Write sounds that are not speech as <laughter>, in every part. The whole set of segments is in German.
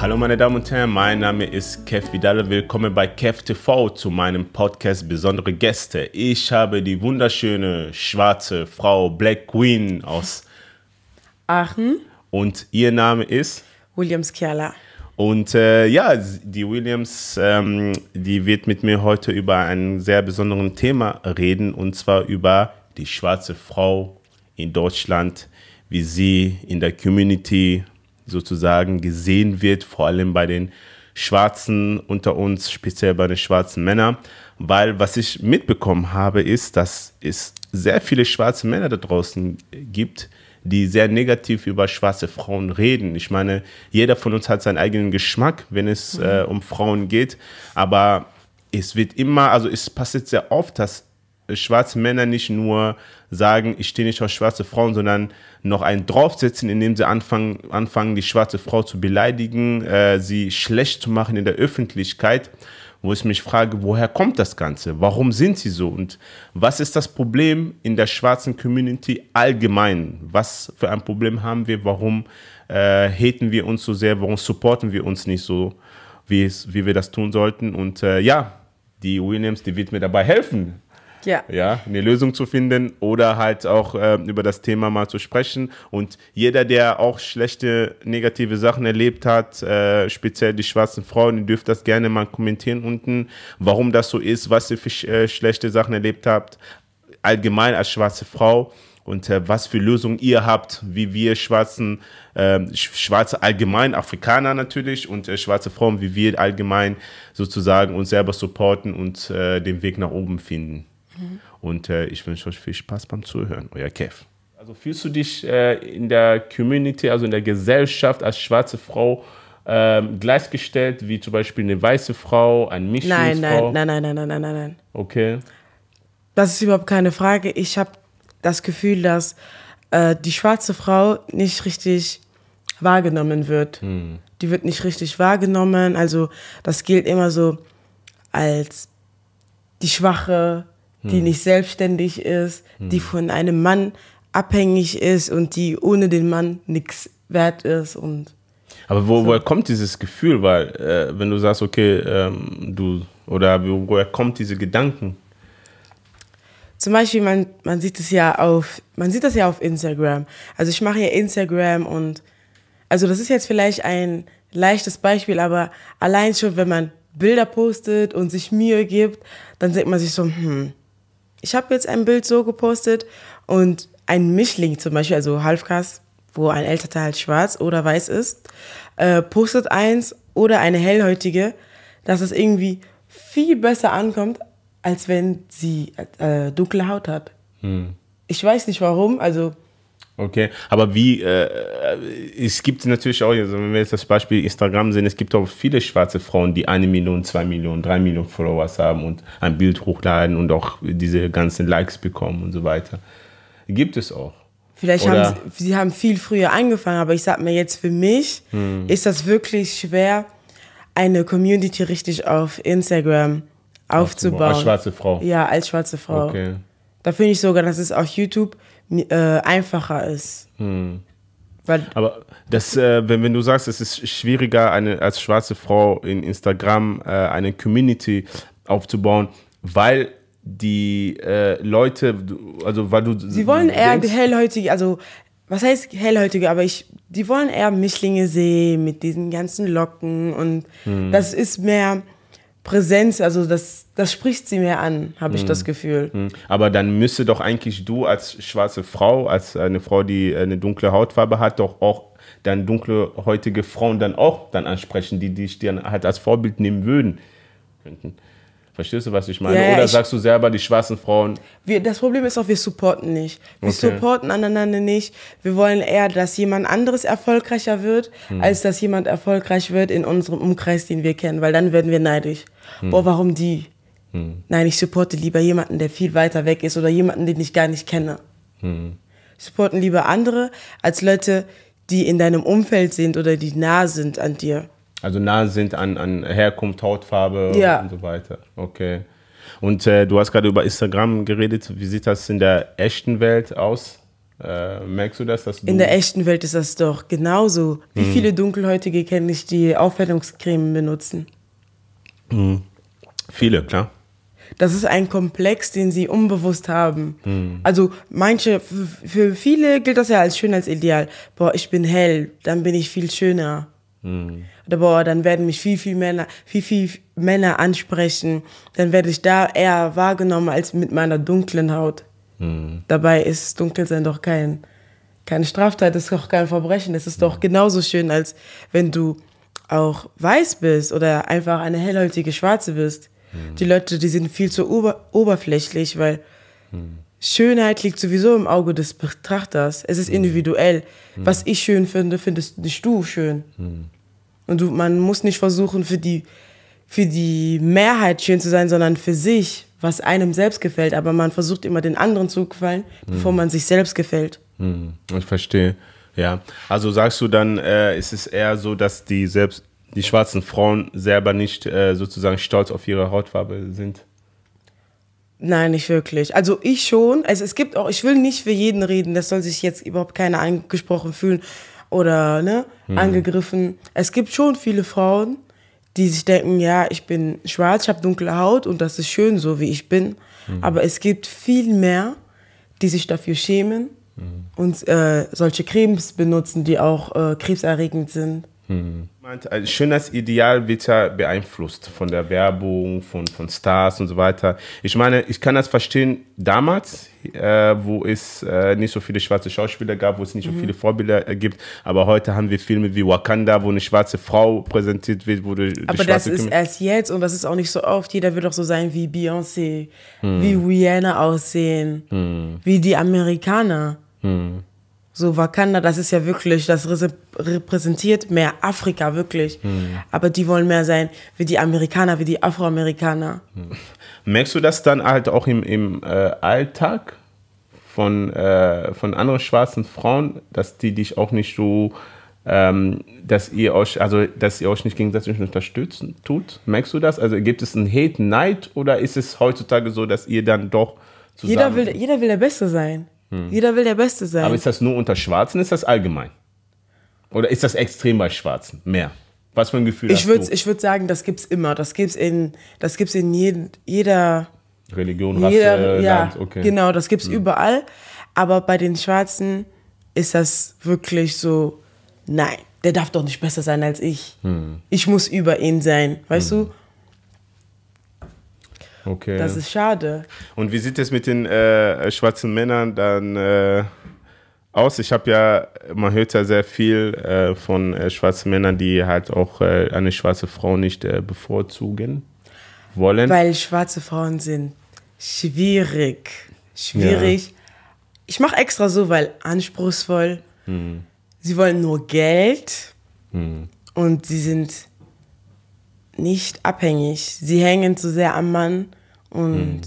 Hallo meine Damen und Herren, mein Name ist Kev Vidal. Willkommen bei Kev TV zu meinem Podcast Besondere Gäste. Ich habe die wunderschöne schwarze Frau Black Queen aus Aachen. Und ihr Name ist? Williams Kiala. Und äh, ja, die Williams, ähm, die wird mit mir heute über ein sehr besonderes Thema reden, und zwar über die schwarze Frau in Deutschland, wie sie in der Community sozusagen gesehen wird, vor allem bei den Schwarzen unter uns, speziell bei den schwarzen Männern. Weil was ich mitbekommen habe, ist, dass es sehr viele schwarze Männer da draußen gibt, die sehr negativ über schwarze Frauen reden. Ich meine, jeder von uns hat seinen eigenen Geschmack, wenn es äh, um Frauen geht. Aber es wird immer, also es passiert sehr oft, dass schwarze Männer nicht nur sagen, ich stehe nicht auf schwarze Frauen, sondern noch einen draufsetzen, indem sie anfangen, anfangen die schwarze Frau zu beleidigen, äh, sie schlecht zu machen in der Öffentlichkeit, wo ich mich frage, woher kommt das Ganze? Warum sind sie so? Und was ist das Problem in der schwarzen Community allgemein? Was für ein Problem haben wir? Warum äh, haten wir uns so sehr? Warum supporten wir uns nicht so, wie, es, wie wir das tun sollten? Und äh, ja, die Williams, die wird mir dabei helfen, ja. ja, eine Lösung zu finden oder halt auch äh, über das Thema mal zu sprechen. Und jeder, der auch schlechte, negative Sachen erlebt hat, äh, speziell die schwarzen Frauen, die dürft das gerne mal kommentieren unten, warum das so ist, was ihr für äh, schlechte Sachen erlebt habt, allgemein als schwarze Frau und äh, was für Lösungen ihr habt, wie wir schwarzen, äh, schwarze allgemein, Afrikaner natürlich und äh, schwarze Frauen, wie wir allgemein sozusagen uns selber supporten und äh, den Weg nach oben finden. Mhm. Und äh, ich wünsche euch viel Spaß beim Zuhören. Euer Kev. Also fühlst du dich äh, in der Community, also in der Gesellschaft als schwarze Frau ähm, gleichgestellt wie zum Beispiel eine weiße Frau, ein Mischlingsfrau? Nein, nein, nein, nein, nein, nein, nein, nein. Okay. Das ist überhaupt keine Frage. Ich habe das Gefühl, dass äh, die schwarze Frau nicht richtig wahrgenommen wird. Hm. Die wird nicht richtig wahrgenommen. Also das gilt immer so als die Schwache, die hm. nicht selbstständig ist, hm. die von einem Mann abhängig ist und die ohne den Mann nichts wert ist und aber wo, so. woher kommt dieses Gefühl? Weil äh, wenn du sagst, okay, ähm, du oder woher kommt diese Gedanken? Zum Beispiel, man, man sieht es ja auf, man sieht das ja auf Instagram. Also ich mache ja Instagram und also das ist jetzt vielleicht ein leichtes Beispiel, aber allein schon, wenn man Bilder postet und sich Mühe gibt, dann denkt man sich so, hm, ich habe jetzt ein Bild so gepostet und ein Mischling zum Beispiel, also Halfcast, wo ein Elternteil schwarz oder weiß ist, äh, postet eins oder eine hellhäutige, dass es irgendwie viel besser ankommt, als wenn sie äh, dunkle Haut hat. Hm. Ich weiß nicht warum, also Okay, aber wie, äh, es gibt natürlich auch, also wenn wir jetzt das Beispiel Instagram sehen, es gibt auch viele schwarze Frauen, die eine Million, zwei Millionen, drei Millionen Followers haben und ein Bild hochladen und auch diese ganzen Likes bekommen und so weiter. Gibt es auch. Vielleicht Oder? haben sie, sie haben viel früher angefangen, aber ich sag mir jetzt für mich hm. ist das wirklich schwer, eine Community richtig auf Instagram aufzubauen. Als schwarze Frau. Ja, als schwarze Frau. Okay. Da finde ich sogar, dass es auf YouTube äh, einfacher ist. Hm. Aber das, äh, wenn, wenn du sagst, es ist schwieriger, eine, als schwarze Frau in Instagram äh, eine Community aufzubauen, weil die äh, Leute, also weil du. Sie wollen eher hellhäutige, also was heißt hellhäutige, aber ich, die wollen eher Mischlinge sehen mit diesen ganzen Locken und hm. das ist mehr Präsenz, also das, das spricht sie mir an, habe ich hm. das Gefühl. Hm. Aber dann müsste doch eigentlich du als schwarze Frau, als eine Frau, die eine dunkle Hautfarbe hat, doch auch dann dunkelhäutige Frauen dann auch dann ansprechen, die dich dann halt als Vorbild nehmen würden. Könnten. Verstehst du, was ich meine? Ja, Oder ich, sagst du selber, die schwarzen Frauen. Wir, das Problem ist auch, wir supporten nicht. Wir okay. supporten aneinander nicht. Wir wollen eher, dass jemand anderes erfolgreicher wird, hm. als dass jemand erfolgreich wird in unserem Umkreis, den wir kennen, weil dann werden wir neidisch. Hm. Boah, warum die? Hm. Nein, ich supporte lieber jemanden, der viel weiter weg ist oder jemanden, den ich gar nicht kenne. Hm. Ich supporte lieber andere als Leute, die in deinem Umfeld sind oder die nah sind an dir. Also nah sind an, an Herkunft, Hautfarbe ja. und so weiter. Okay. Und äh, du hast gerade über Instagram geredet. Wie sieht das in der echten Welt aus? Äh, merkst du das? Dass du In der echten Welt ist das doch genauso. Wie Mhm. viele Dunkelhäutige kenne ich, die Aufhellungscreme benutzen? viele, klar. Das ist ein Komplex, den sie unbewusst haben. Mhm. Also manche, für viele gilt das ja als Schönheitsideal. Boah, ich bin hell, dann bin ich viel schöner. Mhm. Oder boah, dann werden mich viel, viel Männer, viel, viel Männer ansprechen. Dann werde ich da eher wahrgenommen als mit meiner dunklen Haut. Mhm. Dabei ist Dunkelsein doch kein, keine Straftat, das ist doch kein Verbrechen. Es ist doch genauso schön, als wenn du auch weiß bist oder einfach eine hellhäutige Schwarze bist. Die Leute, die sind viel zu ober oberflächlich, weil Schönheit liegt sowieso im Auge des Betrachters. Es ist individuell. Was ich schön finde, findest nicht du schön. Und du, man muss nicht versuchen, für die, für die Mehrheit schön zu sein, sondern für sich, was einem selbst gefällt. Aber man versucht immer den anderen zu gefallen, bevor man sich selbst gefällt. Hm, Ich verstehe. Ja. Also sagst du dann, äh, ist es eher so, dass die selbst die schwarzen Frauen selber nicht äh, sozusagen stolz auf ihre Hautfarbe sind? Nein, nicht wirklich. Also ich schon. Also es gibt auch, ich will nicht für jeden reden, das soll sich jetzt überhaupt keiner angesprochen fühlen oder ne, angegriffen. Es gibt schon viele Frauen, die sich denken, ja, ich bin schwarz, ich habe dunkle Haut und das ist schön so, wie ich bin. Aber es gibt viel mehr, die sich dafür schämen und äh, solche Cremes benutzen, die auch äh, krebserregend sind. Meint, Ein Schönheitsideal wird ja beeinflusst von der Werbung, von, von Stars und so weiter. Ich meine, ich kann das verstehen damals, äh, wo es äh, nicht so viele schwarze Schauspieler gab, wo es nicht so viele Vorbilder äh, gibt. Aber heute haben wir Filme wie Wakanda, wo eine schwarze Frau präsentiert wird, wo die, die Aber das ist erst jetzt und das ist auch nicht so oft. Jeder wird doch so sein wie Beyoncé, wie Rihanna aussehen, wie die Amerikaner. So Wakanda, das ist ja wirklich, das repräsentiert mehr Afrika, wirklich. Aber die wollen mehr sein wie die Amerikaner, wie die Afroamerikaner. Merkst du das dann halt auch im, im äh, Alltag von, äh, von anderen schwarzen Frauen, dass die dich auch nicht so, ähm, dass ihr euch, also dass ihr euch nicht gegenseitig unterstützen tut? Merkst du das? Also gibt es einen Hate, Neid oder ist es heutzutage so, dass ihr dann doch zusammen... Jeder will, jeder will der Beste sein. Jeder will der Beste sein. Aber ist das nur unter Schwarzen, ist das allgemein? Oder ist das extrem bei Schwarzen? Mehr? Was für ein Gefühl ich hast würde du? ich würd sagen, das gibt's immer. Das gibt's in, das gibt's in jeden, jeder, Religion, Rasse, Jeder, ja, Land, okay. genau, das gibt's überall. Aber bei den Schwarzen ist das wirklich so, nein, der darf doch nicht besser sein als ich. Ich muss über ihn sein, weißt du? Okay. Das ist schade. Und wie sieht es mit den äh, schwarzen Männern dann äh, aus? Ich habe ja, man hört ja sehr viel äh, von äh, schwarzen Männern, die halt auch äh, eine schwarze Frau nicht äh, bevorzugen wollen. Weil schwarze Frauen sind schwierig. Schwierig. Ich mache extra so, weil anspruchsvoll. Sie wollen nur Geld und sie sind nicht abhängig. Sie hängen zu sehr am Mann und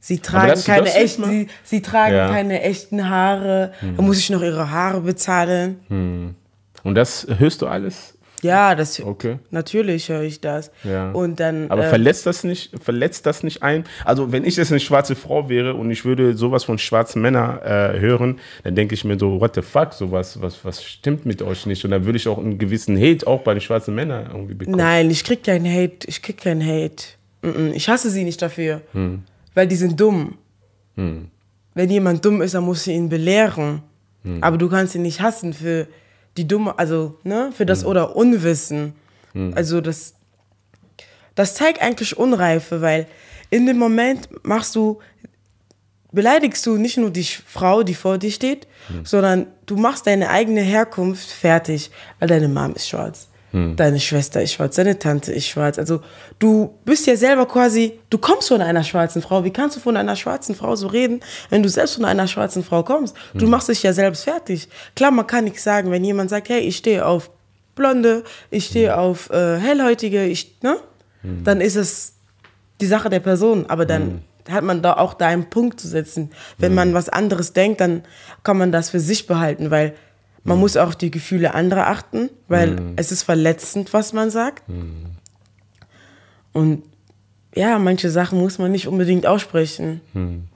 sie tragen keine echten, sie, sie tragen Ja. keine echten Haare. Da muss ich noch ihre Haare bezahlen. Und das hörst du alles? Ja, das Okay. natürlich höre ich das. Ja. Und dann Aber ähm, verletzt das nicht, verletzt das nicht ein? Also wenn ich jetzt eine schwarze Frau wäre und ich würde sowas von schwarzen Männern äh, hören, dann denke ich mir so, what the fuck, sowas, was, was stimmt mit euch nicht? Und dann würde ich auch einen gewissen Hate auch bei den schwarzen Männern irgendwie bekommen. Nein, ich krieg keinen Hate. Ich krieg keinen Hate. Ich hasse sie nicht dafür. Hm. Weil die sind dumm. Wenn jemand dumm ist, dann musst du ihn belehren. Hm. Aber du kannst ihn nicht hassen für die dumme, also, ne, für das oder Unwissen. Also, das, das zeigt eigentlich Unreife, weil in dem Moment machst du, beleidigst du nicht nur die Frau, die vor dir steht, sondern du machst deine eigene Herkunft fertig, weil deine Mom ist schwarz. Deine Schwester ist schwarz, deine Tante ist schwarz. Also du bist ja selber quasi, du kommst von einer schwarzen Frau. Wie kannst du von einer schwarzen Frau so reden, wenn du selbst von einer schwarzen Frau kommst? Du machst dich ja selbst fertig. Klar, man kann nichts sagen, wenn jemand sagt, hey, ich stehe auf Blonde, ich stehe auf äh, Hellhäutige, ich, ne? Dann ist es die Sache der Person, aber dann hat man da auch da einen Punkt zu setzen. Wenn man was anderes denkt, dann kann man das für sich behalten, weil man muss auch die Gefühle anderer achten, weil es ist verletzend, was man sagt. Und ja, manche Sachen muss man nicht unbedingt aussprechen.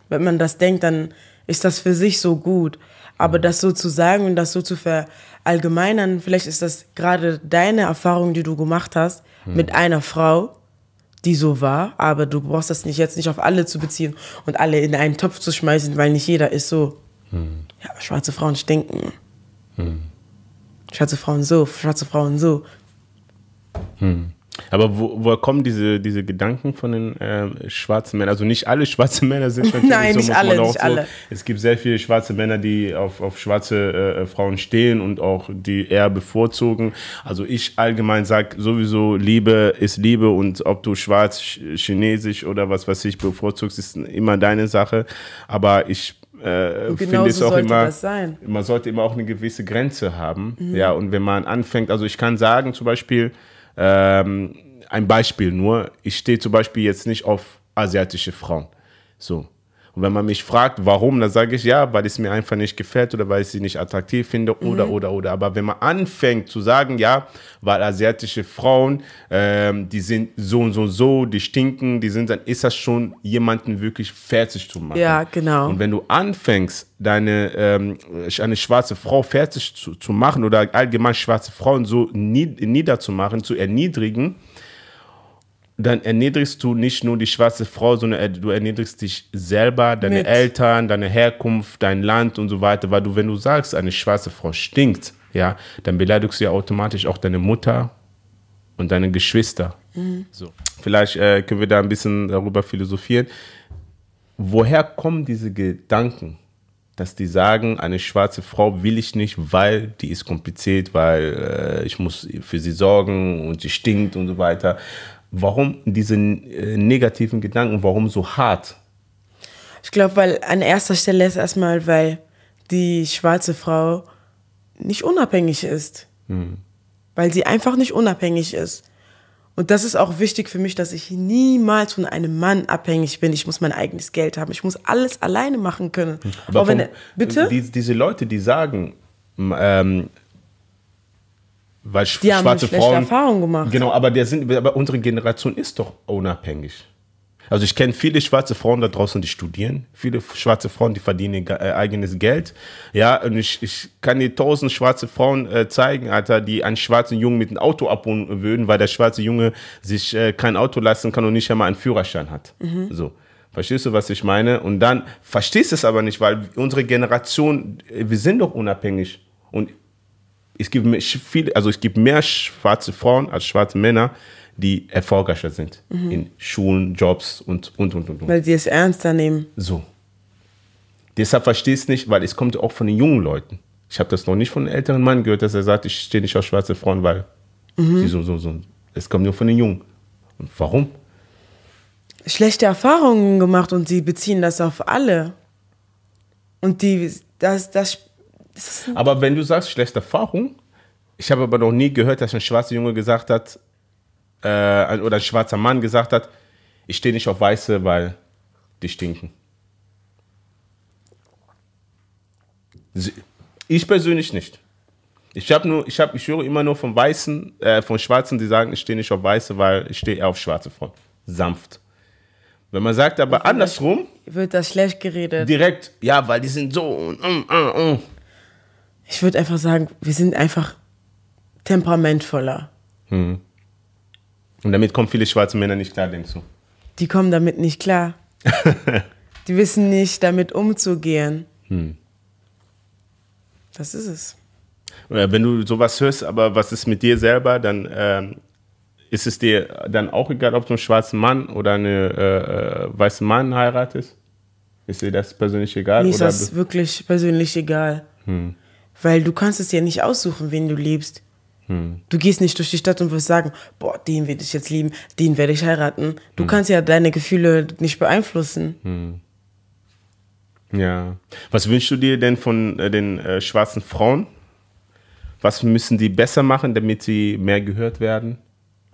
Wenn man das denkt, dann ist das für sich so gut. Aber das so zu sagen und das so zu verallgemeinern, vielleicht ist das gerade deine Erfahrung, die du gemacht hast mit einer Frau, die so war, aber du brauchst das nicht jetzt nicht auf alle zu beziehen und alle in einen Topf zu schmeißen, weil nicht jeder ist so. Ja, schwarze Frauen stinken. Schwarze Frauen so, schwarze Frauen so. Aber wo, woher kommen diese, diese Gedanken von den ähm, schwarzen Männern? Also nicht alle schwarze Männer sind <laughs> natürlich Nein, so, nicht alle, nicht so. alle. Es gibt sehr viele schwarze Männer, die auf, auf schwarze äh, Frauen stehen und auch die eher bevorzugen. Also ich allgemein sage sowieso, Liebe ist Liebe und ob du schwarz, ch- chinesisch oder was weiß ich bevorzugst, ist immer deine Sache. Aber ich äh, Und finde genauso es auch immer, das sein. man sollte immer auch eine gewisse Grenze haben. Ja, und wenn man anfängt, also ich kann sagen zum Beispiel, ähm, ein Beispiel nur, ich stehe zum Beispiel jetzt nicht auf asiatische Frauen. So. Und wenn man mich fragt, warum, dann sage ich ja, weil es mir einfach nicht gefällt oder weil ich sie nicht attraktiv finde oder, oder, oder. Aber wenn man anfängt zu sagen, ja, weil asiatische Frauen, ähm, die sind so und so und so, die stinken, die sind, dann ist das schon jemanden wirklich fertig zu machen. Ja, genau. Und wenn du anfängst, deine ähm, eine schwarze Frau fertig zu, zu machen oder allgemein schwarze Frauen so nied, niederzumachen, zu erniedrigen, dann erniedrigst du nicht nur die schwarze Frau, sondern er- du erniedrigst dich selber, deine Mit. Eltern, deine Herkunft, dein Land und so weiter. Weil du, wenn du sagst, eine schwarze Frau stinkt, ja, dann beleidigst du ja automatisch auch deine Mutter und deine Geschwister. So. Vielleicht äh, können wir da ein bisschen darüber philosophieren. Woher kommen diese Gedanken, dass die sagen, eine schwarze Frau will ich nicht, weil die ist kompliziert, weil äh, ich muss für sie sorgen und sie stinkt und so weiter. Warum diese äh, negativen Gedanken, warum so hart? Ich glaube, weil an erster Stelle ist erstmal, weil die schwarze Frau nicht unabhängig ist. Weil sie einfach nicht unabhängig ist. Und das ist auch wichtig für mich, dass ich niemals von einem Mann abhängig bin. Ich muss mein eigenes Geld haben. Ich muss alles alleine machen können. Aber Auch wenn, vom- bitte? Die, diese Leute, die sagen, ähm, weil sch Die haben schwarze schlechte Frauen. Erfahrungen gemacht. Genau, aber, der sind, aber unsere Generation ist doch unabhängig. Also ich kenne viele schwarze Frauen da draußen, die studieren, viele schwarze Frauen, die verdienen ge- äh, eigenes Geld. Ja, und ich, ich kann dir tausend schwarze Frauen äh, zeigen, Alter, die einen schwarzen Jungen mit einem Auto abholen würden, weil der schwarze Junge sich äh, kein Auto leisten kann und nicht einmal einen Führerschein hat. So. Verstehst du, was ich meine? Und dann verstehst du es aber nicht, weil unsere Generation, äh, wir sind doch unabhängig. Und es gibt mehr, viele, also es gibt mehr schwarze Frauen als schwarze Männer, die erfolgreicher sind in Schulen, Jobs und und und und. und. Weil sie es ernster nehmen. So. Deshalb verstehst du nicht, weil es kommt auch von den jungen Leuten. Ich habe das noch nicht von einem älteren Mann gehört, dass er sagt, ich stehe nicht auf schwarze Frauen, weil sie so, so, so. Es kommt nur von den Jungen. Und warum? schlechte Erfahrungen gemacht und sie beziehen das auf alle. Und die, das, das Aber wenn du sagst, schlechte Erfahrung, ich habe aber noch nie gehört, dass ein schwarzer Junge gesagt hat, äh, oder ein schwarzer Mann gesagt hat, ich stehe nicht auf Weiße, weil die stinken. Ich persönlich nicht. Ich habe nur, ich habe, ich höre immer nur von Weißen, äh, von Schwarzen, die sagen, ich stehe nicht auf Weiße, weil ich stehe eher auf schwarze Frauen. Sanft. Wenn man sagt aber andersrum, wird das schlecht geredet. direkt, ja, weil die sind so und mm, mm, mm. Ich würde einfach sagen, wir sind einfach temperamentvoller. Und damit kommen viele schwarze Männer nicht klar, denkst du? Die kommen damit nicht klar. <laughs> Die wissen nicht, damit umzugehen. Das ist es. Oder wenn du sowas hörst, aber was ist mit dir selber, dann ähm, ist es dir dann auch egal, ob du einen schwarzen Mann oder einen äh, äh, weißen Mann heiratest? Ist dir das persönlich egal? Mir ist oder das wirklich persönlich egal. Weil du kannst es ja nicht aussuchen, wen du liebst. Du gehst nicht durch die Stadt und wirst sagen, boah, den werde ich jetzt lieben, den werde ich heiraten. Du kannst ja deine Gefühle nicht beeinflussen. ja. Was wünschst du dir denn von äh, den äh, schwarzen Frauen? Was müssen die besser machen, damit sie mehr gehört werden,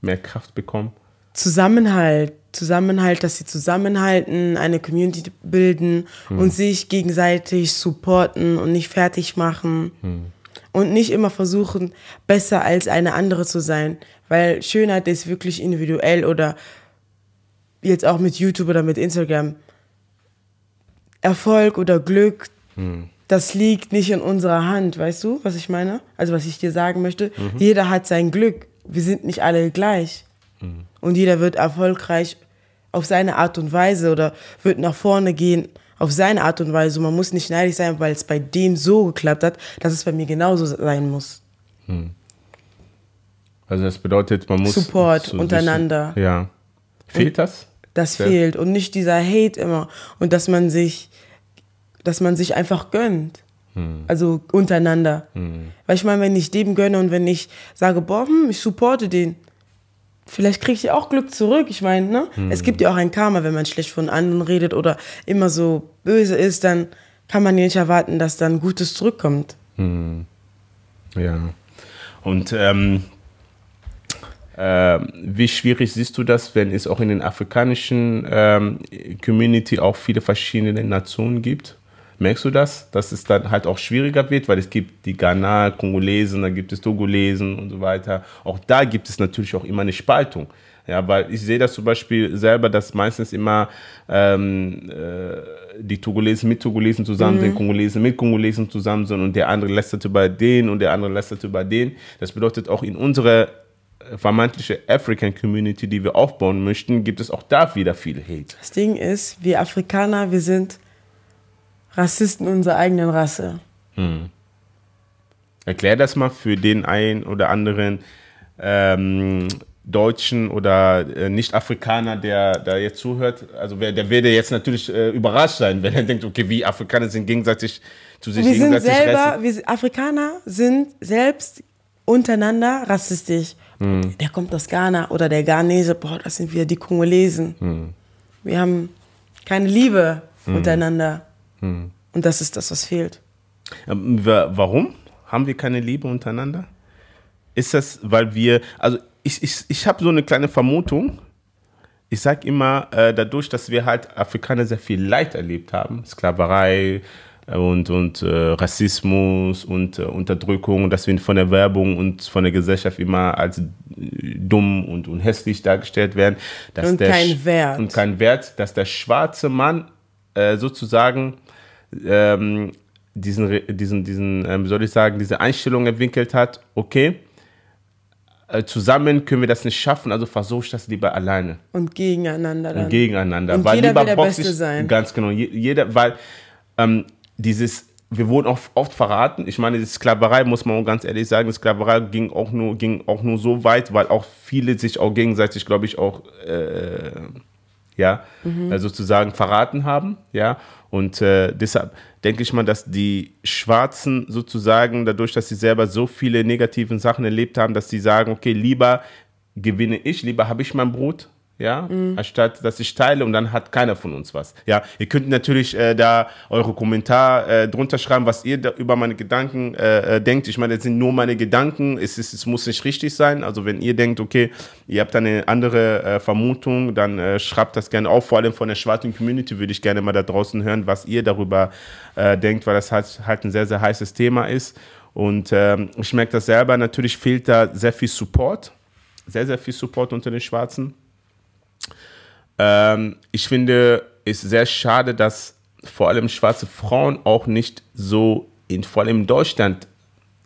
mehr Kraft bekommen? Zusammenhalt, Zusammenhalt, dass sie zusammenhalten, eine Community bilden und sich gegenseitig supporten und nicht fertig machen. Und nicht immer versuchen, besser als eine andere zu sein, weil Schönheit ist wirklich individuell oder jetzt auch mit YouTube oder mit Instagram. Erfolg oder Glück das liegt nicht in unserer Hand, weißt du, was ich meine? Also was ich dir sagen möchte, jeder hat sein Glück. Wir sind nicht alle gleich. Und jeder wird erfolgreich auf seine Art und Weise oder wird nach vorne gehen auf seine Art und Weise. Man muss nicht neidisch sein, weil es bei dem so geklappt hat, dass es bei mir genauso sein muss. Also das bedeutet, man muss Support so ein untereinander. Bisschen, ja. Fehlt das? Das Ja. fehlt und nicht dieser Hate immer und dass man sich, dass man sich einfach gönnt. Also untereinander. Weil ich meine, wenn ich dem gönne und wenn ich sage, boah, hm, ich supporte den, vielleicht kriege ich auch Glück zurück. Ich meine, ne? Es gibt ja auch ein Karma, wenn man schlecht von anderen redet oder immer so böse ist, dann kann man ja nicht erwarten, dass dann Gutes zurückkommt. Ja. Und ähm, ähm, wie schwierig siehst du das, wenn es auch in den afrikanischen ähm, Community auch viele verschiedene Nationen gibt? Merkst du das, dass es dann halt auch schwieriger wird, weil es gibt die Ghana, Kongolesen, da gibt es Togolesen und so weiter. Auch da gibt es natürlich auch immer eine Spaltung. Ja, weil ich sehe das zum Beispiel selber, dass meistens immer ähm, äh, die Togolesen mit Togolesen zusammen sind, Kongolesen mit Kongolesen zusammen sind und der andere lästert über den und der andere lästert über den. Das bedeutet auch in unserer äh, vermeintliche African Community, die wir aufbauen möchten, gibt es auch da wieder viel Hate. Das Ding ist, wir Afrikaner, wir sind Rassisten unserer eigenen Rasse. Erklär das mal für den einen oder anderen ähm, Deutschen oder äh, Nicht-Afrikaner, der da jetzt zuhört. Also wer, der werde jetzt natürlich äh, überrascht sein, wenn er denkt, okay, wie Afrikaner sind gegenseitig zu sich Wir sind gegenseitig selber, Rassen- wir sind- Afrikaner sind selbst untereinander rassistisch. Hm. Der kommt aus Ghana oder der Ghanese, boah, das sind wir die Kongolesen. Hm. Wir haben keine Liebe untereinander. Und das ist das, was fehlt. Ähm, wa- Warum haben wir keine Liebe untereinander? Ist das, weil wir, also ich, ich, ich habe so eine kleine Vermutung. Ich sage immer, äh, dadurch, dass wir halt Afrikaner sehr viel Leid erlebt haben, Sklaverei äh, und, und äh, Rassismus und Unterdrückung, dass wir von der Werbung und von der Gesellschaft immer als dumm und, und hässlich dargestellt werden. Dass Und der kein Wert. Und kein Wert, dass der schwarze Mann sozusagen ähm, diesen, diesen, diesen ähm, wie soll ich sagen, diese Einstellung entwickelt hat, okay, äh, zusammen können wir das nicht schaffen, also versuche ich das lieber alleine Und gegeneinander dann. gegeneinander. Und weil jeder lieber will der Beste ich- sein. Ganz genau. Je- Jeder, weil ähm, dieses, wir wurden oft, oft verraten. Ich meine, die Sklaverei, muss man auch ganz ehrlich sagen, die Sklaverei ging auch nur, ging auch nur so weit, weil auch viele sich auch gegenseitig, glaube ich, auch äh, ja, äh, sozusagen verraten haben, ja. Und äh, deshalb denke ich mal, dass die Schwarzen sozusagen, dadurch, dass sie selber so viele negativen Sachen erlebt haben, dass sie sagen, okay, lieber gewinne ich, lieber habe ich mein Brot, ja, anstatt dass ich teile und dann hat keiner von uns was. Ja, ihr könnt natürlich äh, da eure Kommentar äh, drunter schreiben, was ihr über meine Gedanken äh, äh, denkt. Ich meine, das sind nur meine Gedanken. Es, ist, es muss nicht richtig sein. Also wenn ihr denkt, okay, ihr habt eine andere äh, Vermutung, dann äh, schreibt das gerne auf. Vor allem von der schwarzen Community würde ich gerne mal da draußen hören, was ihr darüber denkt, weil das halt, halt ein sehr, sehr heißes Thema ist. Und ähm, ich merke das selber, natürlich fehlt da sehr viel Support, sehr, sehr viel Support unter den Schwarzen. Ähm, ich finde es sehr schade, dass vor allem schwarze Frauen auch nicht so, in, vor allem in Deutschland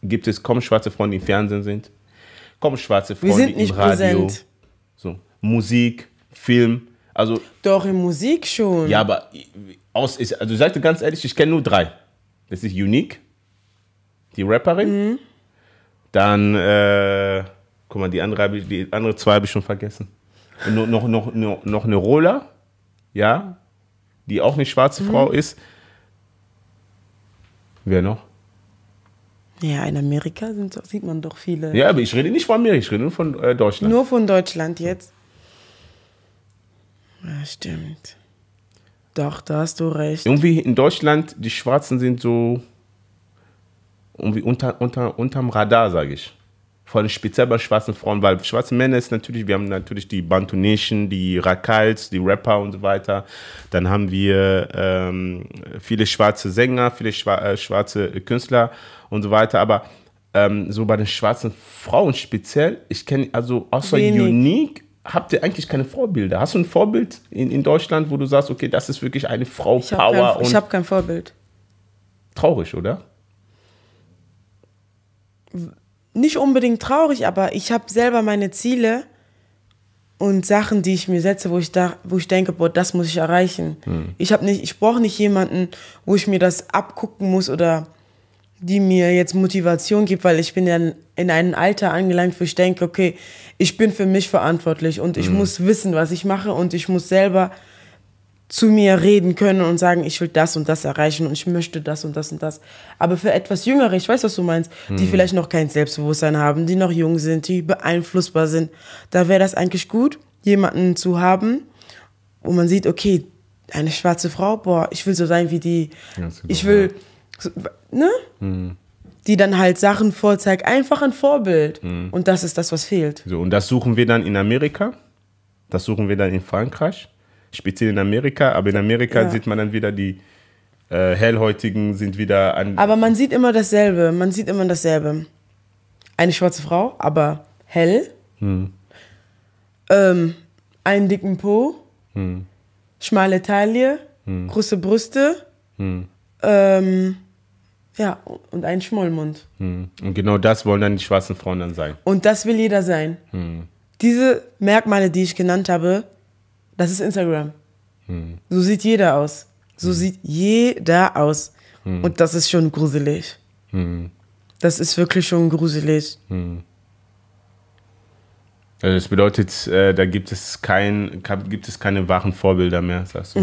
gibt es kaum schwarze Frauen, die im Fernsehen sind, kaum schwarze Frauen, die nicht im Radio, präsent. so Musik, Film, also Doch, in Musik schon. ja, aber aus, ist, also ich sagte ganz ehrlich, ich kenne nur drei. Das ist Unique, die Rapperin, dann, äh, guck mal, die andere, ich, die andere zwei habe ich schon vergessen. Noch, noch, noch, noch, noch eine Rola, ja, die auch eine schwarze Frau ist. Wer noch? Ja, in Amerika sind, sieht man doch viele. Ja, aber ich rede nicht von mir, ich rede nur von äh, Deutschland. Nur von Deutschland jetzt. Ja, stimmt. Doch, da hast du recht. Irgendwie in Deutschland, die Schwarzen sind so irgendwie unter, unter, unterm Radar, sage ich. Vor allem speziell bei schwarzen Frauen, weil schwarze Männer ist natürlich, wir haben natürlich die Bantu Nation, die Rakals, die Rapper und so weiter. Dann haben wir ähm, viele schwarze Sänger, viele äh, schwarze Künstler und so weiter. Aber ähm, so bei den schwarzen Frauen speziell, ich kenne also außer Wenig. Unique, habt ihr eigentlich keine Vorbilder? Hast du ein Vorbild in, in Deutschland, wo du sagst, okay, das ist wirklich eine Frau Ich habe Power kein, ich und hab kein Vorbild. traurig, oder? Nicht unbedingt traurig, aber ich habe selber meine Ziele und Sachen, die ich mir setze, wo ich da, wo ich denke, boah, das muss ich erreichen. Ich habe nicht, ich brauche nicht jemanden, wo ich mir das abgucken muss oder die mir jetzt Motivation gibt, weil ich bin ja in einem Alter angelangt, wo ich denke, okay, ich bin für mich verantwortlich und ich muss wissen, was ich mache und ich muss selber zu mir reden können und sagen, ich will das und das erreichen und ich möchte das und das und das. Aber für etwas Jüngere, ich weiß, was du meinst, die vielleicht noch kein Selbstbewusstsein haben, die noch jung sind, die beeinflussbar sind, da wäre das eigentlich gut, jemanden zu haben, wo man sieht, okay, eine schwarze Frau, boah, ich will so sein wie die, genau, ich will, so, ne? Die dann halt Sachen vorzeigt, einfach ein Vorbild. Und das ist das, was fehlt. So, und das suchen wir dann in Amerika. Das suchen wir dann in Frankreich. Speziell in Amerika. Aber in Amerika Ja. sieht man dann wieder die äh, Hellhäutigen sind wieder an. Aber man sieht immer dasselbe. Man sieht immer dasselbe. Eine schwarze Frau, aber hell. Ähm, einen dicken Po. Schmale Taille. Große Brüste. Ähm, ja, und einen Schmollmund. Hm. Und genau das wollen dann die schwarzen Frauen dann sein. Und das will jeder sein. Diese Merkmale, die ich genannt habe, das ist Instagram. So sieht jeder aus. So sieht jeder aus. Und das ist schon gruselig. Das ist wirklich schon gruselig. Also das bedeutet, äh, da gibt es, kein, gibt es keine wahren Vorbilder mehr, sagst du.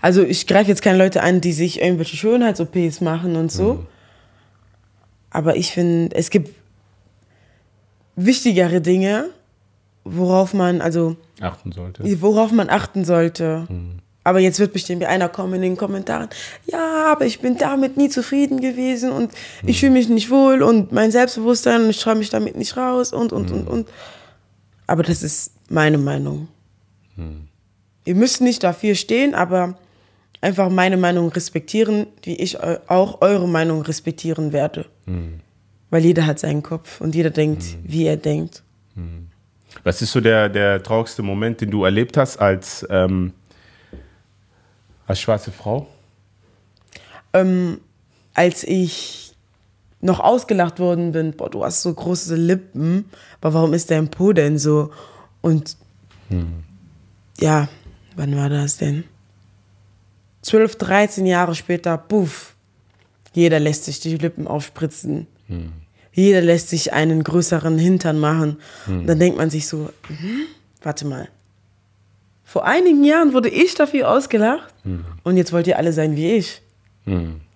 Also ich greife jetzt keine Leute an, die sich irgendwelche Schönheits-OPs machen und so. Aber ich finde, es gibt wichtigere Dinge, worauf man, also Achten sollte. worauf man achten sollte. Aber jetzt wird bestimmt einer kommen in den Kommentaren, ja, aber ich bin damit nie zufrieden gewesen und ich fühle mich nicht wohl und mein Selbstbewusstsein und ich traue mich damit nicht raus und, und, und, und. Aber das ist meine Meinung. Ihr müsst nicht dafür stehen, aber einfach meine Meinung respektieren, wie ich eu- auch eure Meinung respektieren werde. Weil jeder hat seinen Kopf und jeder denkt, wie er denkt. Was ist so der, der traurigste Moment, den du erlebt hast als, ähm, als schwarze Frau? als ich noch ausgelacht worden bin, boah, du hast so große Lippen, aber warum ist dein Po denn so? Und ja, wann war das denn? 12, 13 Jahre später, puff, jeder lässt sich die Lippen aufspritzen. Jeder lässt sich einen größeren Hintern machen. Und dann denkt man sich so, hm, warte mal. Vor einigen Jahren wurde ich dafür ausgelacht und jetzt wollt ihr alle sein wie ich.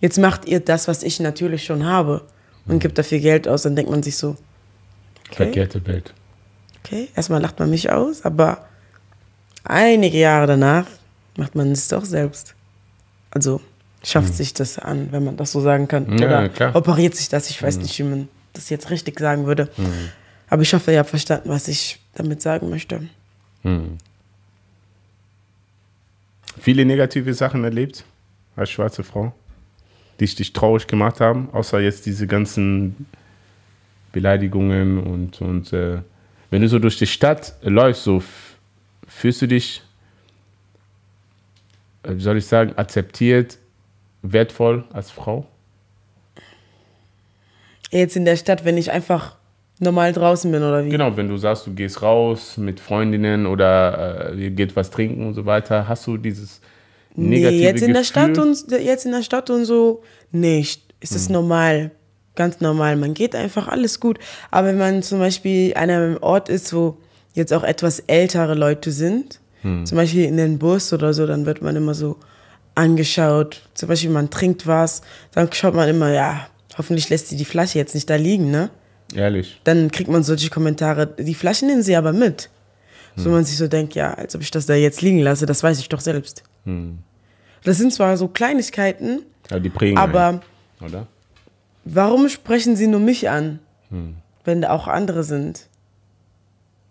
Jetzt macht ihr das, was ich natürlich schon habe und gibt dafür Geld aus. Dann denkt man sich so, okay, Verkehrte Welt. okay, erstmal lacht man mich aus, aber einige Jahre danach macht man es doch selbst. Also schafft sich das an, wenn man das so sagen kann. Ja, Oder klar. operiert sich das. Ich weiß nicht, wie man das jetzt richtig sagen würde. Aber ich hoffe, ihr habt verstanden, was ich damit sagen möchte. Viele negative Sachen erlebt als schwarze Frau, die dich traurig gemacht haben, außer jetzt diese ganzen Beleidigungen und, und äh, wenn du so durch die Stadt läufst, so fühlst du dich, äh, wie soll ich sagen, akzeptiert, wertvoll als Frau? Jetzt in der Stadt, wenn ich einfach normal draußen bin oder wie? Genau, wenn du sagst, du gehst raus mit Freundinnen oder äh, ihr geht was trinken und so weiter, hast du dieses negative Nee, jetzt in der Gefühl? Stadt und jetzt in der Stadt und so nicht. Ist es normal, ganz normal. Man geht einfach alles gut. Aber wenn man zum Beispiel an einem Ort ist, wo jetzt auch etwas ältere Leute sind, zum Beispiel in den Bus oder so, dann wird man immer so angeschaut. Zum Beispiel man trinkt was, dann schaut man immer, ja, hoffentlich lässt sie die Flasche jetzt nicht da liegen, ne? Ehrlich. dann kriegt man solche Kommentare, die Flaschen nehmen sie aber mit. So man sich so denkt, ja, als ob ich das da jetzt liegen lasse, das weiß ich doch selbst. Das sind zwar so Kleinigkeiten, Ja, die prägen aber einen, oder? warum sprechen sie nur mich an, wenn da auch andere sind?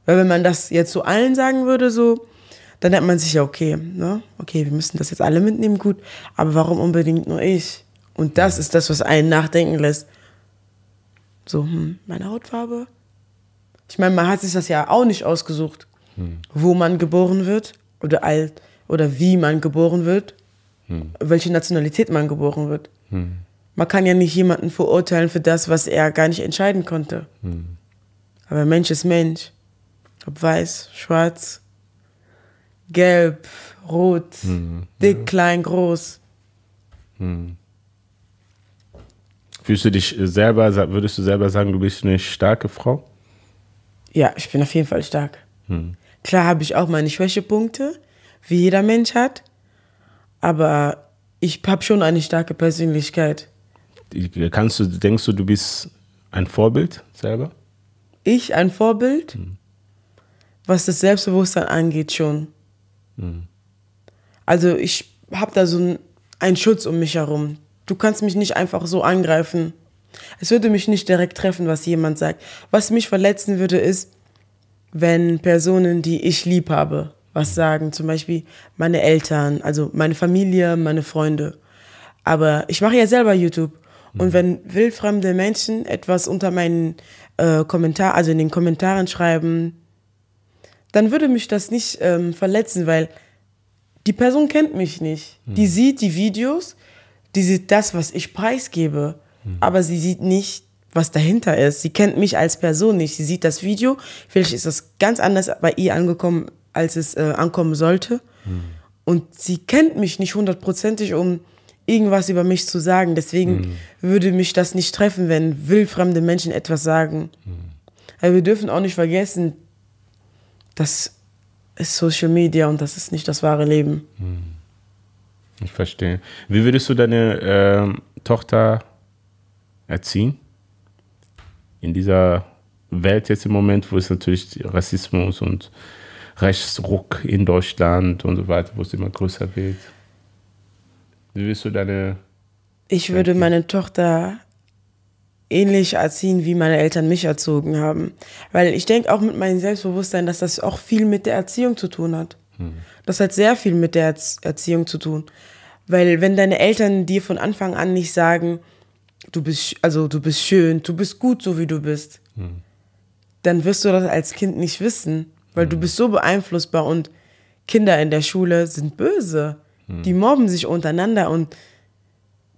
Weil wenn man das jetzt so allen sagen würde, so, dann denkt man sich ja, okay, ne? okay, wir müssen das jetzt alle mitnehmen, gut, aber warum unbedingt nur ich? Und das ist das, was einen nachdenken lässt. So, hm, meine Hautfarbe? Ich meine, man hat sich das ja auch nicht ausgesucht, wo man geboren wird oder alt oder wie man geboren wird. welche Nationalität man geboren wird. Man kann ja nicht jemanden verurteilen für das, was er gar nicht entscheiden konnte. Aber Mensch ist Mensch. Ob weiß, schwarz, gelb, rot, dick, klein, groß. Fühlst du dich selber, würdest du selber sagen, du bist eine starke Frau? Ja, ich bin auf jeden Fall stark. Klar habe ich auch meine Schwächepunkte, wie jeder Mensch hat, aber ich habe schon eine starke Persönlichkeit. Kannst du, denkst du, du bist ein Vorbild selber? Ich ein Vorbild, was das Selbstbewusstsein angeht schon. Also ich habe da so ein- einen Schutz um mich herum. Du kannst mich nicht einfach so angreifen. Es würde mich nicht direkt treffen, was jemand sagt. Was mich verletzen würde, ist, wenn Personen, die ich lieb habe, was sagen. Zum Beispiel meine Eltern, also meine Familie, meine Freunde. Aber ich mache ja selber YouTube. Und wenn wildfremde Menschen etwas unter meinen äh, Kommentar, also in den Kommentaren schreiben, dann würde mich das nicht ähm, verletzen, weil die Person kennt mich nicht. Die sieht die Videos, die sieht das, was ich preisgebe, aber sie sieht nicht, was dahinter ist. Sie kennt mich als Person nicht. Sie sieht das Video, vielleicht ist das ganz anders bei ihr angekommen, als es äh, ankommen sollte. Und sie kennt mich nicht hundertprozentig, um irgendwas über mich zu sagen. Deswegen würde mich das nicht treffen, wenn wildfremde Menschen etwas sagen. Aber wir dürfen auch nicht vergessen, das ist Social Media und das ist nicht das wahre Leben. Ich verstehe. Wie würdest du deine ähm, Tochter erziehen? In dieser Welt jetzt im Moment, wo es natürlich Rassismus und Rechtsruck in Deutschland und so weiter, wo es immer größer wird. Wie willst du deine. Ich würde meine Tochter ähnlich erziehen, wie meine Eltern mich erzogen haben. Weil ich denke auch mit meinem Selbstbewusstsein, dass das auch viel mit der Erziehung zu tun hat. Das hat sehr viel mit der Erz- Erziehung zu tun. Weil wenn deine Eltern dir von Anfang an nicht sagen, du bist, also du bist schön, du bist gut, so wie du bist, dann wirst du das als Kind nicht wissen, weil du bist so beeinflussbar und Kinder in der Schule sind böse. Die mobben sich untereinander und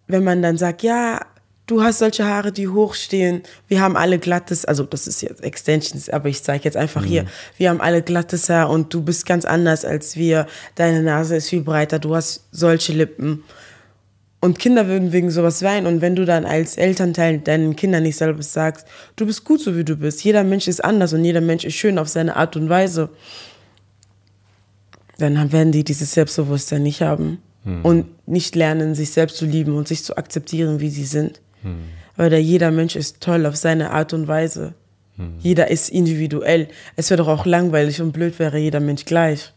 wenn man dann sagt, ja, du hast solche Haare, die hochstehen, wir haben alle glattes, also das ist jetzt Extensions, aber ich zeige jetzt einfach hier, wir haben alle glattes Haar und du bist ganz anders als wir, deine Nase ist viel breiter, du hast solche Lippen. Und Kinder würden wegen sowas weinen. Und wenn du dann als Elternteil deinen Kindern nicht selber sagst, du bist gut so wie du bist, jeder Mensch ist anders und jeder Mensch ist schön auf seine Art und Weise, dann werden die dieses Selbstbewusstsein nicht haben und nicht lernen, sich selbst zu lieben und sich zu akzeptieren, wie sie sind. Weil da jeder Mensch ist toll auf seine Art und Weise. Jeder ist individuell. Es wäre doch auch langweilig und blöd, wäre jeder Mensch gleich.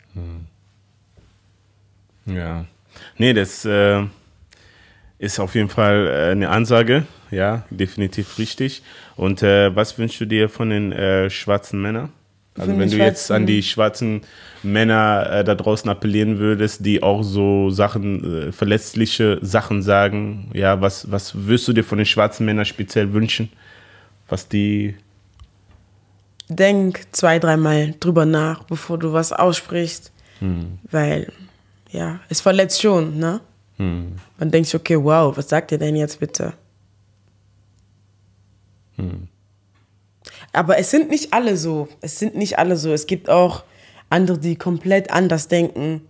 Ja. Nee, das äh, ist auf jeden Fall äh, eine Ansage. Ja, definitiv richtig. Und äh, was wünschst du dir von den äh, schwarzen Männern? Also wenn du jetzt schwarzen- an die schwarzen Männer äh, da draußen appellieren würdest, die auch so Sachen, äh, verletzliche Sachen sagen, ja, was, was würdest du dir von den schwarzen Männern speziell wünschen? Was die, Denk zwei, dreimal drüber nach, bevor du was aussprichst. Weil, ja, es verletzt schon, ne? Man denkt sich, okay, wow, was sagt ihr denn jetzt bitte? Aber es sind nicht alle so. Es sind nicht alle so. Es gibt auch andere, die komplett anders denken.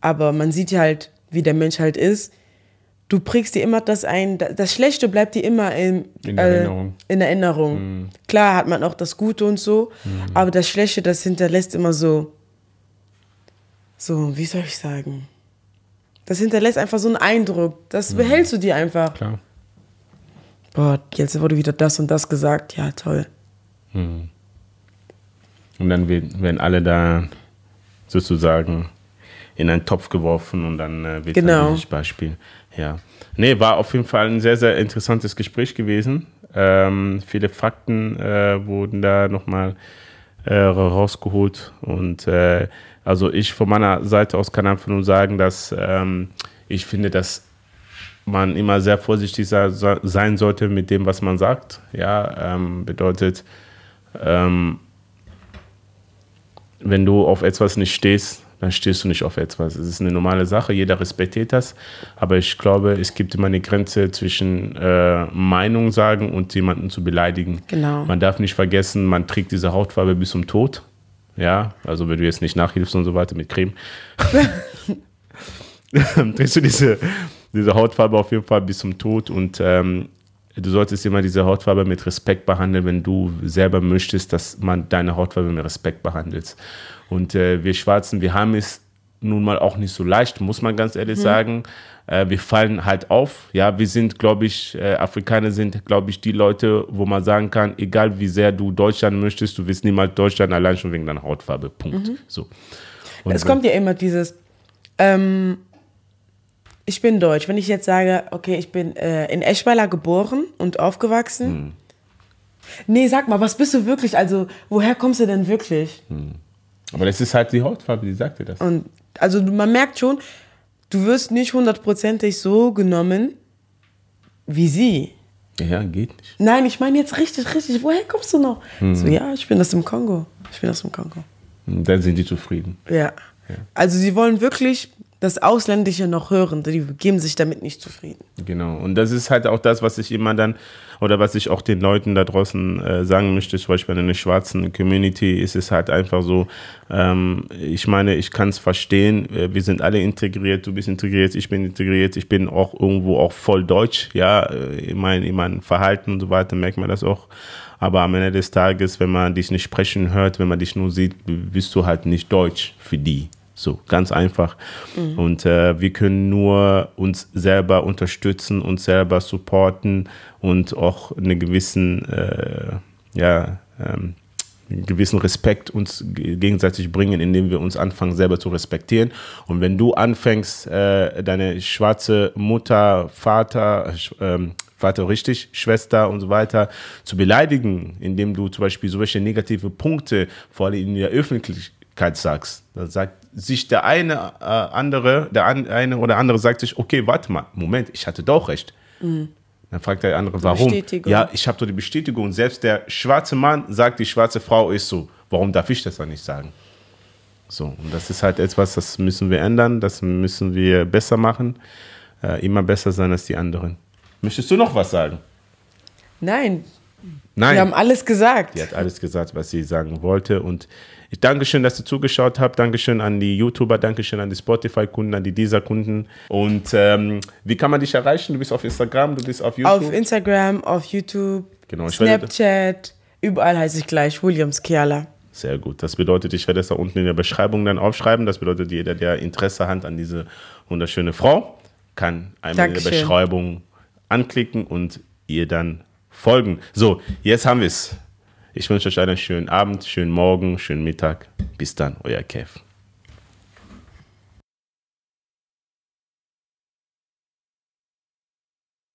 Aber man sieht ja halt, wie der Mensch halt ist. Du prägst dir immer das ein. da- Das Schlechte bleibt dir immer im, In Erinnerung. in Erinnerung. Klar hat man auch das Gute und so, aber das Schlechte, das hinterlässt immer so, so, wie soll ich sagen? Das hinterlässt einfach so einen Eindruck. Das behältst du dir einfach. klar. Boah, jetzt wurde wieder das und das gesagt. Ja, toll. Und dann werden alle da sozusagen in einen Topf geworfen und dann äh, wird Genau. dieses Beispiel. Ja. Nee, war auf jeden Fall ein sehr, sehr interessantes Gespräch gewesen. Ähm, viele Fakten äh, wurden da nochmal äh, rausgeholt. Und äh, also ich von meiner Seite aus kann einfach nur sagen, dass ähm, ich finde, dass man immer sehr vorsichtig sein sollte mit dem, was man sagt. Ja, ähm, bedeutet, ähm, wenn du auf etwas nicht stehst, dann stehst du nicht auf etwas. Es ist eine normale Sache, jeder respektiert das. Aber ich glaube, es gibt immer eine Grenze zwischen äh, Meinung sagen und jemanden zu beleidigen. Genau. Man darf nicht vergessen, man trägt diese Hautfarbe bis zum Tod. Ja, also wenn du jetzt nicht nachhilfst und so weiter mit Creme, <laughs> <laughs> trägst du diese, diese Hautfarbe auf jeden Fall bis zum Tod und ähm, du solltest immer diese Hautfarbe mit Respekt behandeln, wenn du selber möchtest, dass man deine Hautfarbe mit Respekt behandelt. Und äh, wir Schwarzen, wir haben es nun mal auch nicht so leicht, muss man ganz ehrlich mhm. sagen. Äh, wir fallen halt auf. Ja, wir sind, glaube ich, äh, Afrikaner sind, glaube ich, die Leute, wo man sagen kann, egal wie sehr du Deutschland möchtest, du wirst niemals Deutschland allein schon wegen deiner Hautfarbe. Punkt. Mhm. So. Und es kommt ja immer dieses, ähm, ich bin deutsch. Wenn ich jetzt sage, okay, ich bin äh, in Eschweiler geboren und aufgewachsen. Hm. Nee, sag mal, was bist du wirklich? Also, woher kommst du denn wirklich? Hm. Aber das ist halt die Hautfarbe, die sagte das. Und also man merkt schon, du wirst nicht hundertprozentig so genommen wie sie. Ja, geht nicht. Nein, ich meine jetzt richtig, richtig. Woher kommst du noch? Hm. So, ja, ich bin aus dem Kongo. Ich bin aus dem Kongo. Hm, dann sind die zufrieden. Ja. ja. Also sie wollen wirklich das Ausländische noch hören. Die geben sich damit nicht zufrieden. Genau. Und das ist halt auch das, was ich immer dann, oder was ich auch den Leuten da draußen äh, sagen möchte, zum Beispiel in der schwarzen Community, ist es halt einfach so, ähm, ich meine, ich kann es verstehen, äh, wir sind alle integriert, du bist integriert, ich bin integriert, ich bin auch irgendwo auch voll deutsch, ja, äh, in, mein, in meinem Verhalten und so weiter merkt man das auch. Aber am Ende des Tages, wenn man dich nicht sprechen hört, wenn man dich nur sieht, bist du halt nicht deutsch für die. So, ganz einfach. Mhm. Und äh, wir können nur uns selber unterstützen, uns selber supporten und auch einen gewissen, äh, ja, ähm, gewissen Respekt uns gegenseitig bringen, indem wir uns anfangen, selber zu respektieren. Und wenn du anfängst, äh, deine schwarze Mutter, Vater, ähm, Vater richtig, Schwester und so weiter zu beleidigen, indem du zum Beispiel solche negative Punkte vor allem in der Öffentlichkeit sagst, dann sagt sich der eine äh, andere, der an, eine oder andere sagt sich, okay, warte mal, Moment, ich hatte doch recht. Mhm. Dann fragt der andere, warum? Ja, ich habe doch die Bestätigung. Selbst der schwarze Mann sagt, die schwarze Frau ist so. Warum darf ich das dann nicht sagen? So, und das ist halt etwas, das müssen wir ändern, das müssen wir besser machen, äh, immer besser sein als die anderen. Möchtest du noch was sagen? Nein. Nein. Wir haben alles gesagt. Sie hat alles gesagt, was sie sagen wollte. Und ich danke schön, dass ihr zugeschaut habt. Dankeschön an die YouTuber, Dankeschön an die Spotify-Kunden, an die Deezer-Kunden. Und ähm, wie kann man dich erreichen? Du bist auf Instagram, du bist auf YouTube? Auf Instagram, auf YouTube, genau, Snapchat, überall heiße ich gleich Williams Kiala. Sehr gut. Das bedeutet, ich werde es da unten in der Beschreibung dann aufschreiben. Das bedeutet, jeder, der Interesse hat an diese wunderschöne Frau, kann einmal Dankeschön. in der Beschreibung anklicken und ihr dann folgen. So, jetzt haben wir es. Ich wünsche euch einen schönen Abend, schönen Morgen, schönen Mittag. Bis dann, euer Kev.